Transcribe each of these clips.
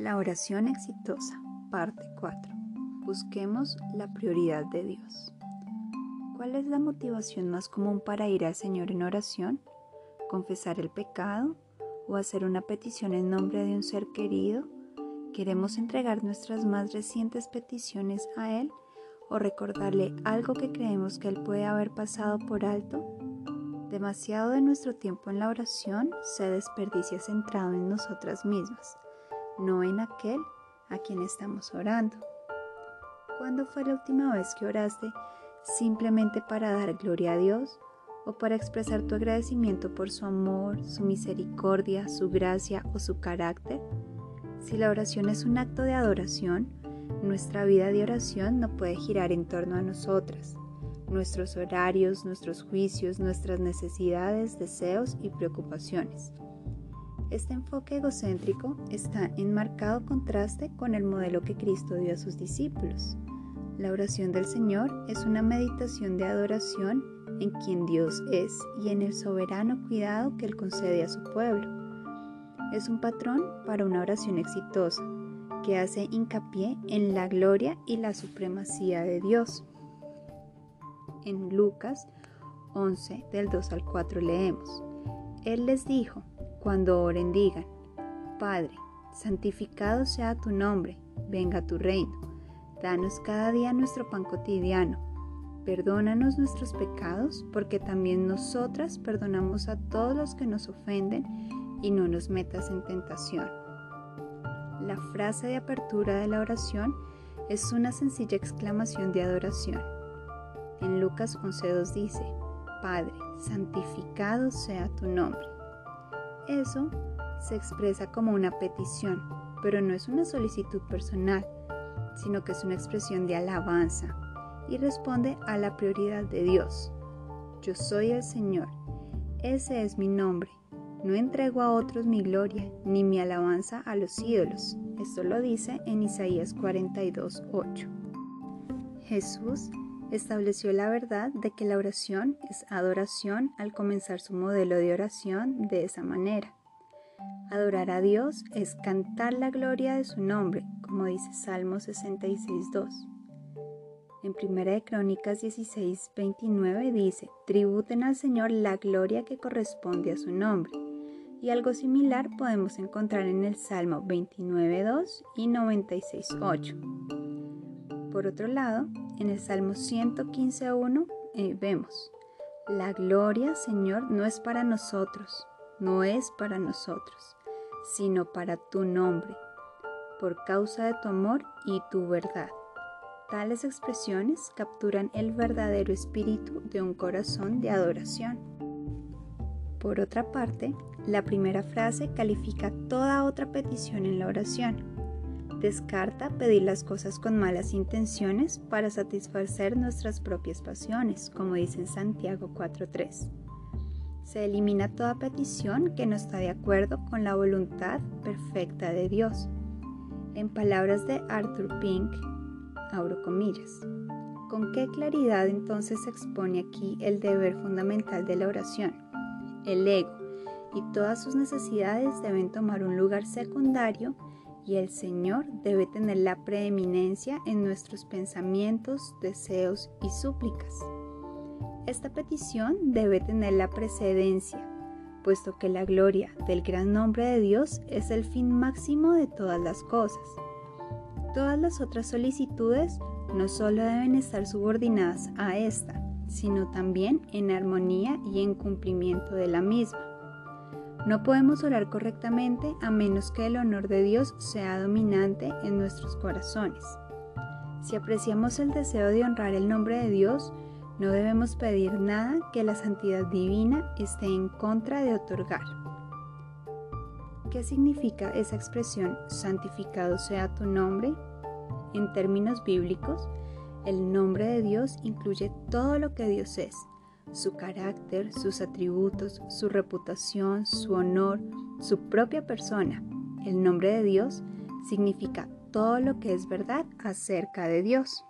La oración exitosa, parte 4. Busquemos la prioridad de Dios. ¿Cuál es la motivación más común para ir al Señor en oración? ¿Confesar el pecado o hacer una petición en nombre de un ser querido? ¿Queremos entregar nuestras más recientes peticiones a Él o recordarle algo que creemos que Él puede haber pasado por alto? Demasiado de nuestro tiempo en la oración se desperdicia centrado en nosotras mismas no en aquel a quien estamos orando. ¿Cuándo fue la última vez que oraste simplemente para dar gloria a Dios o para expresar tu agradecimiento por su amor, su misericordia, su gracia o su carácter? Si la oración es un acto de adoración, nuestra vida de oración no puede girar en torno a nosotras, nuestros horarios, nuestros juicios, nuestras necesidades, deseos y preocupaciones. Este enfoque egocéntrico está en marcado contraste con el modelo que Cristo dio a sus discípulos. La oración del Señor es una meditación de adoración en quien Dios es y en el soberano cuidado que Él concede a su pueblo. Es un patrón para una oración exitosa que hace hincapié en la gloria y la supremacía de Dios. En Lucas 11 del 2 al 4 leemos, Él les dijo, cuando oren digan, Padre, santificado sea tu nombre, venga tu reino, danos cada día nuestro pan cotidiano, perdónanos nuestros pecados, porque también nosotras perdonamos a todos los que nos ofenden y no nos metas en tentación. La frase de apertura de la oración es una sencilla exclamación de adoración. En Lucas 11.2 dice, Padre, santificado sea tu nombre. Eso se expresa como una petición, pero no es una solicitud personal, sino que es una expresión de alabanza y responde a la prioridad de Dios. Yo soy el Señor, ese es mi nombre. No entrego a otros mi gloria ni mi alabanza a los ídolos. Esto lo dice en Isaías 42:8. Jesús estableció la verdad de que la oración es adoración al comenzar su modelo de oración de esa manera. Adorar a Dios es cantar la gloria de su nombre, como dice Salmo 66.2. En 1 de Crónicas 16.29 dice, tributen al Señor la gloria que corresponde a su nombre. Y algo similar podemos encontrar en el Salmo 29.2 y 96.8. Por otro lado, en el Salmo 115.1 eh, vemos, la gloria, Señor, no es para nosotros, no es para nosotros, sino para tu nombre, por causa de tu amor y tu verdad. Tales expresiones capturan el verdadero espíritu de un corazón de adoración. Por otra parte, la primera frase califica toda otra petición en la oración Descarta pedir las cosas con malas intenciones para satisfacer nuestras propias pasiones, como dice en Santiago 4.3. Se elimina toda petición que no está de acuerdo con la voluntad perfecta de Dios. En palabras de Arthur Pink, abro comillas. ¿Con qué claridad entonces se expone aquí el deber fundamental de la oración? El ego y todas sus necesidades deben tomar un lugar secundario y el Señor debe tener la preeminencia en nuestros pensamientos, deseos y súplicas. Esta petición debe tener la precedencia, puesto que la gloria del gran nombre de Dios es el fin máximo de todas las cosas. Todas las otras solicitudes no solo deben estar subordinadas a esta, sino también en armonía y en cumplimiento de la misma. No podemos orar correctamente a menos que el honor de Dios sea dominante en nuestros corazones. Si apreciamos el deseo de honrar el nombre de Dios, no debemos pedir nada que la santidad divina esté en contra de otorgar. ¿Qué significa esa expresión santificado sea tu nombre? En términos bíblicos, el nombre de Dios incluye todo lo que Dios es, su carácter, sus atributos, su reputación, su honor, su propia persona. El nombre de Dios significa todo lo que es verdad acerca de Dios.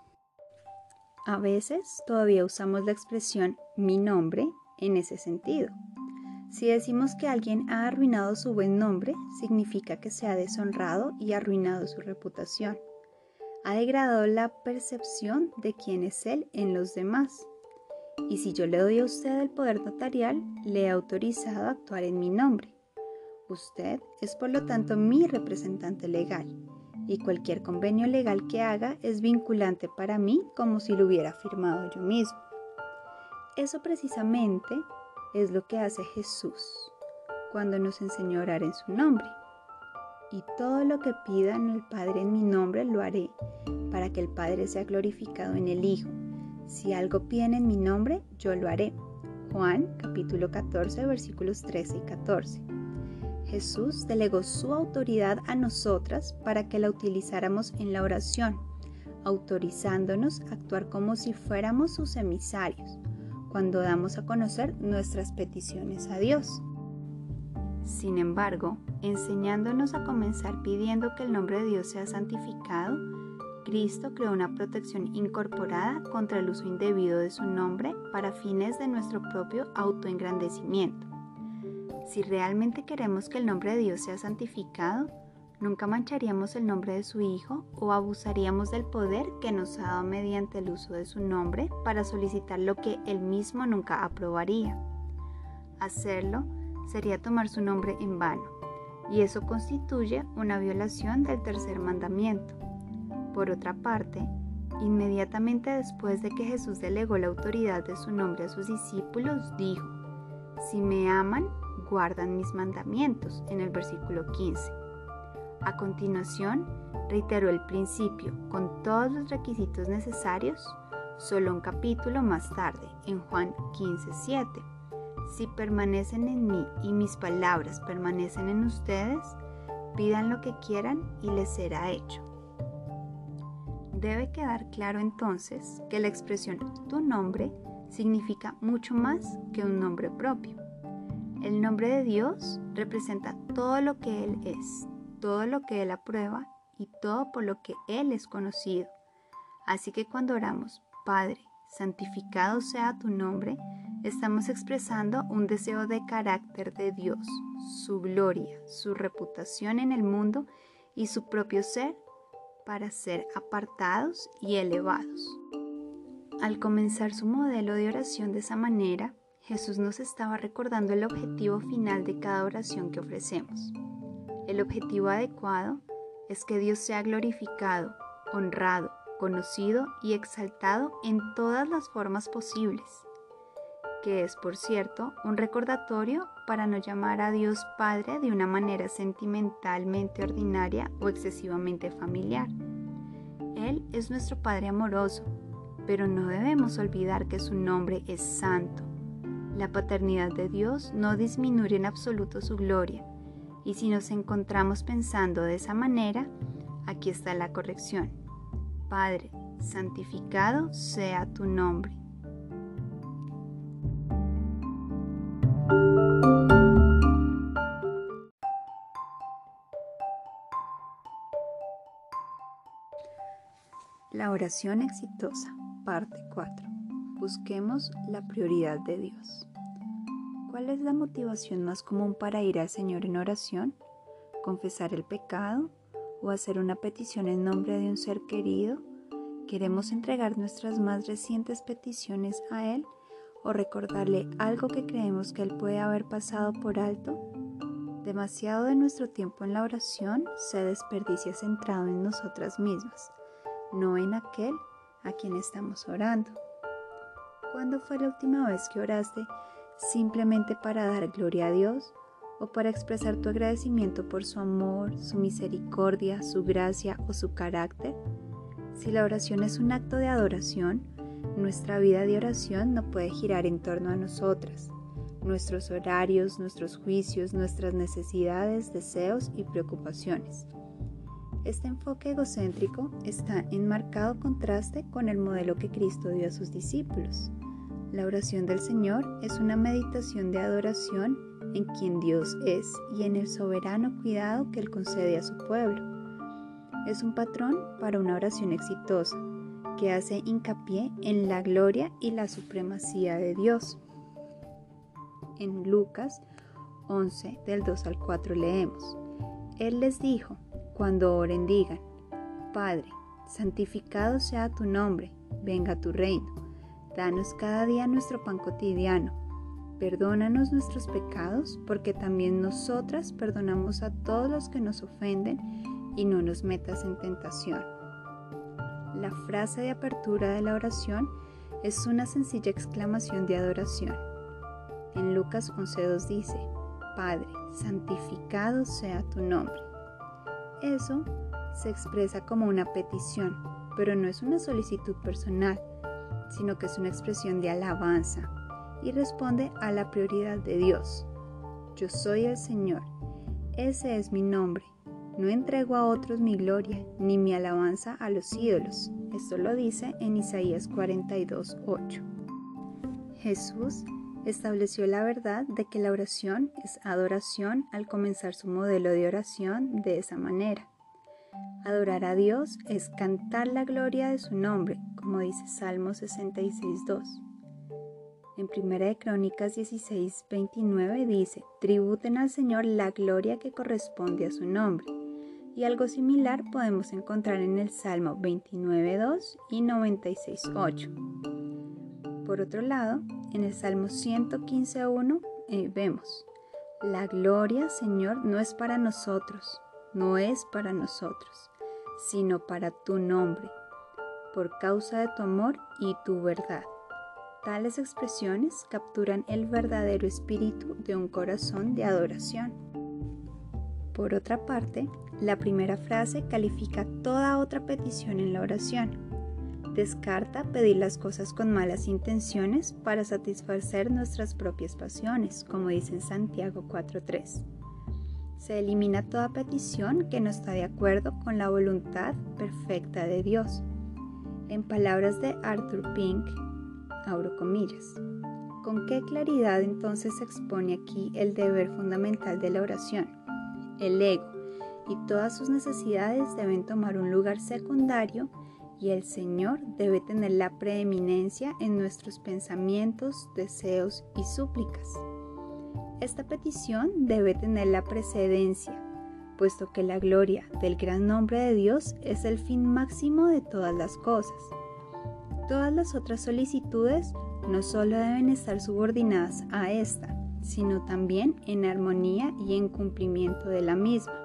A veces todavía usamos la expresión mi nombre en ese sentido. Si decimos que alguien ha arruinado su buen nombre, significa que se ha deshonrado y arruinado su reputación. Ha degradado la percepción de quién es él en los demás. Y si yo le doy a usted el poder notarial, le he autorizado a actuar en mi nombre. Usted es por lo tanto mi representante legal y cualquier convenio legal que haga es vinculante para mí como si lo hubiera firmado yo mismo. Eso precisamente es lo que hace Jesús cuando nos enseñó a orar en su nombre. Y todo lo que pidan el Padre en mi nombre lo haré, para que el Padre sea glorificado en el Hijo. Si algo piden en mi nombre, yo lo haré. Juan capítulo 14 versículos 13 y 14. Jesús delegó su autoridad a nosotras para que la utilizáramos en la oración, autorizándonos a actuar como si fuéramos sus emisarios cuando damos a conocer nuestras peticiones a Dios. Sin embargo, enseñándonos a comenzar pidiendo que el nombre de Dios sea santificado, Cristo creó una protección incorporada contra el uso indebido de su nombre para fines de nuestro propio autoengrandecimiento. Si realmente queremos que el nombre de Dios sea santificado, Nunca mancharíamos el nombre de su Hijo o abusaríamos del poder que nos ha dado mediante el uso de su nombre para solicitar lo que Él mismo nunca aprobaría. Hacerlo sería tomar su nombre en vano, y eso constituye una violación del tercer mandamiento. Por otra parte, inmediatamente después de que Jesús delegó la autoridad de su nombre a sus discípulos, dijo, Si me aman, guardan mis mandamientos, en el versículo 15. A continuación, reiteró el principio con todos los requisitos necesarios solo un capítulo más tarde, en Juan 15:7. Si permanecen en mí y mis palabras permanecen en ustedes, pidan lo que quieran y les será hecho. Debe quedar claro entonces que la expresión tu nombre significa mucho más que un nombre propio. El nombre de Dios representa todo lo que Él es, todo lo que Él aprueba y todo por lo que Él es conocido. Así que cuando oramos, Padre, santificado sea tu nombre, estamos expresando un deseo de carácter de Dios, su gloria, su reputación en el mundo y su propio ser para ser apartados y elevados. Al comenzar su modelo de oración de esa manera, Jesús nos estaba recordando el objetivo final de cada oración que ofrecemos. El objetivo adecuado es que Dios sea glorificado, honrado, conocido y exaltado en todas las formas posibles, que es, por cierto, un recordatorio para no llamar a Dios Padre de una manera sentimentalmente ordinaria o excesivamente familiar. Él es nuestro Padre amoroso, pero no debemos olvidar que su nombre es santo. La paternidad de Dios no disminuye en absoluto su gloria, y si nos encontramos pensando de esa manera, aquí está la corrección. Padre, santificado sea tu nombre. La oración exitosa, parte 4. Busquemos la prioridad de Dios. ¿Cuál es la motivación más común para ir al Señor en oración? ¿Confesar el pecado? ¿O hacer una petición en nombre de un ser querido? ¿Queremos entregar nuestras más recientes peticiones a Él? ¿O recordarle algo que creemos que Él puede haber pasado por alto? Demasiado de nuestro tiempo en la oración se desperdicia centrado en nosotras mismas, no en aquel a quien estamos orando. ¿Cuándo fue la última vez que oraste simplemente para dar gloria a Dios o para expresar tu agradecimiento por su amor, su misericordia, su gracia o su carácter? Si la oración es un acto de adoración, nuestra vida de oración no puede girar en torno a nosotras, nuestros horarios, nuestros juicios, nuestras necesidades, deseos y preocupaciones. Este enfoque egocéntrico está en marcado contraste con el modelo que Cristo dio a sus discípulos. La oración del Señor es una meditación de adoración en quien Dios es y en el soberano cuidado que Él concede a su pueblo. Es un patrón para una oración exitosa que hace hincapié en la gloria y la supremacía de Dios. En Lucas 11 del 2 al 4 leemos. Él les dijo, cuando oren digan, Padre, santificado sea tu nombre, venga tu reino, danos cada día nuestro pan cotidiano, perdónanos nuestros pecados, porque también nosotras perdonamos a todos los que nos ofenden, y no nos metas en tentación. La frase de apertura de la oración es una sencilla exclamación de adoración. En Lucas 11.2 dice, Padre, santificado sea tu nombre. Eso se expresa como una petición, pero no es una solicitud personal, sino que es una expresión de alabanza y responde a la prioridad de Dios. Yo soy el Señor, ese es mi nombre. No entrego a otros mi gloria, ni mi alabanza a los ídolos. Esto lo dice en Isaías 42.8. Jesús estableció la verdad de que la oración es adoración al comenzar su modelo de oración de esa manera. Adorar a Dios es cantar la gloria de su nombre, como dice Salmo 66.2. En 1 de Crónicas 16.29 dice, tributen al Señor la gloria que corresponde a su nombre. Y algo similar podemos encontrar en el Salmo 29.2 y 96.8. Por otro lado, en el Salmo 115.1 eh, vemos, la gloria, Señor, no es para nosotros, no es para nosotros, sino para tu nombre, por causa de tu amor y tu verdad. Tales expresiones capturan el verdadero espíritu de un corazón de adoración. Por otra parte, la primera frase califica toda otra petición en la oración. Descarta pedir las cosas con malas intenciones para satisfacer nuestras propias pasiones, como dice en Santiago 4.3. Se elimina toda petición que no está de acuerdo con la voluntad perfecta de Dios. En palabras de Arthur Pink, abro comillas. ¿Con qué claridad entonces se expone aquí el deber fundamental de la oración? El ego y todas sus necesidades deben tomar un lugar secundario y el Señor debe tener la preeminencia en nuestros pensamientos, deseos y súplicas. Esta petición debe tener la precedencia, puesto que la gloria del gran nombre de Dios es el fin máximo de todas las cosas. Todas las otras solicitudes no solo deben estar subordinadas a esta, sino también en armonía y en cumplimiento de la misma.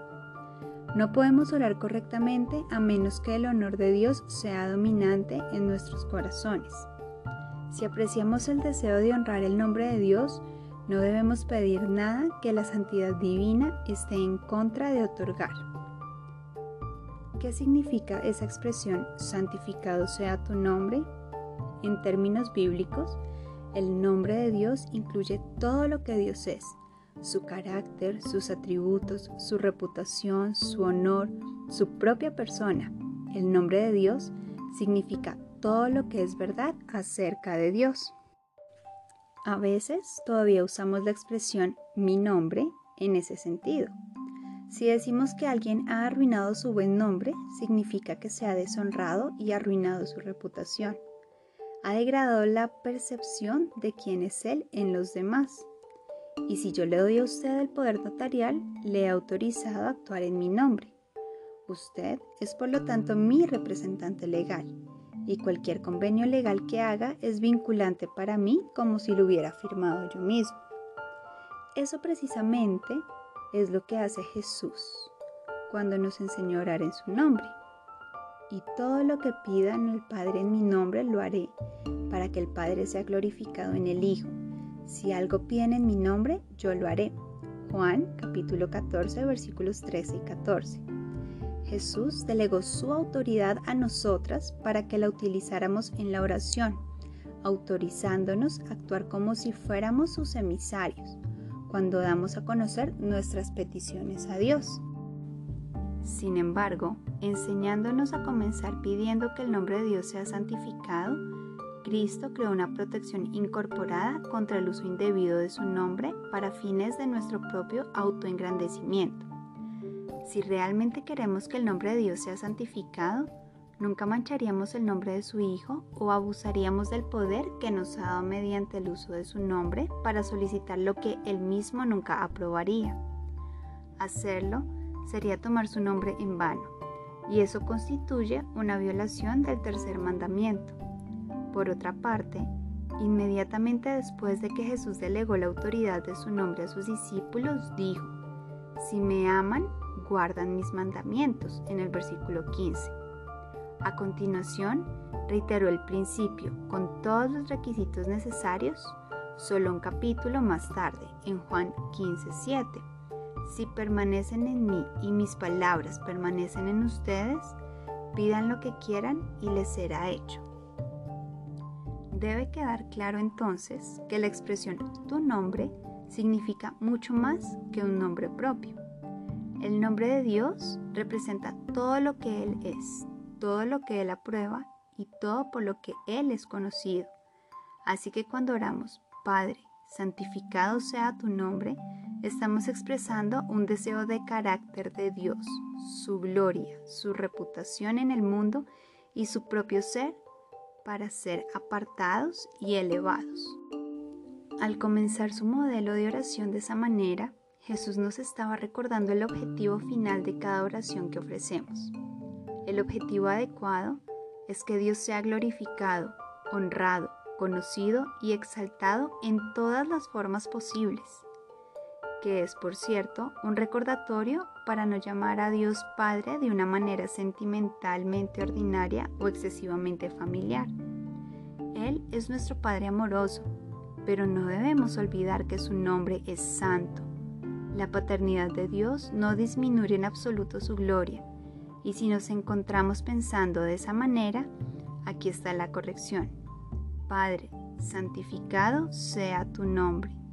No podemos orar correctamente a menos que el honor de Dios sea dominante en nuestros corazones. Si apreciamos el deseo de honrar el nombre de Dios, no debemos pedir nada que la santidad divina esté en contra de otorgar. ¿Qué significa esa expresión santificado sea tu nombre? En términos bíblicos, el nombre de Dios incluye todo lo que Dios es, su carácter, sus atributos, su reputación, su honor, su propia persona. El nombre de Dios significa todo lo que es verdad acerca de Dios. A veces todavía usamos la expresión mi nombre en ese sentido. Si decimos que alguien ha arruinado su buen nombre, significa que se ha deshonrado y arruinado su reputación. Ha degradado la percepción de quién es él en los demás. Y si yo le doy a usted el poder notarial, le he autorizado a actuar en mi nombre. Usted es por lo tanto mi representante legal y cualquier convenio legal que haga es vinculante para mí como si lo hubiera firmado yo mismo. Eso precisamente es lo que hace Jesús cuando nos enseñó a orar en su nombre. Y todo lo que pidan el Padre en mi nombre lo haré, para que el Padre sea glorificado en el Hijo. Si algo piden en mi nombre, yo lo haré. Juan capítulo 14 versículos 13 y 14. Jesús delegó su autoridad a nosotras para que la utilizáramos en la oración, autorizándonos a actuar como si fuéramos sus emisarios, cuando damos a conocer nuestras peticiones a Dios. Sin embargo, enseñándonos a comenzar pidiendo que el nombre de Dios sea santificado, Cristo creó una protección incorporada contra el uso indebido de su nombre para fines de nuestro propio autoengrandecimiento. Si realmente queremos que el nombre de Dios sea santificado, Nunca mancharíamos el nombre de su Hijo o abusaríamos del poder que nos ha dado mediante el uso de su nombre para solicitar lo que Él mismo nunca aprobaría. Hacerlo sería tomar su nombre en vano, y eso constituye una violación del tercer mandamiento. Por otra parte, inmediatamente después de que Jesús delegó la autoridad de su nombre a sus discípulos, dijo, Si me aman, guardan mis mandamientos, en el versículo 15. A continuación, reiteró el principio con todos los requisitos necesarios, solo un capítulo más tarde, en Juan 15:7. Si permanecen en mí y mis palabras permanecen en ustedes, pidan lo que quieran y les será hecho. Debe quedar claro entonces que la expresión tu nombre significa mucho más que un nombre propio. El nombre de Dios representa todo lo que Él es, todo lo que Él aprueba y todo por lo que Él es conocido. Así que cuando oramos, Padre, santificado sea tu nombre, estamos expresando un deseo de carácter de Dios, su gloria, su reputación en el mundo y su propio ser para ser apartados y elevados. Al comenzar su modelo de oración de esa manera, Jesús nos estaba recordando el objetivo final de cada oración que ofrecemos. El objetivo adecuado es que Dios sea glorificado, honrado, conocido y exaltado en todas las formas posibles, que es, por cierto, un recordatorio para no llamar a Dios Padre de una manera sentimentalmente ordinaria o excesivamente familiar. Él es nuestro Padre amoroso, pero no debemos olvidar que su nombre es santo. La paternidad de Dios no disminuye en absoluto su gloria, y si nos encontramos pensando de esa manera, aquí está la corrección. Padre, santificado sea tu nombre.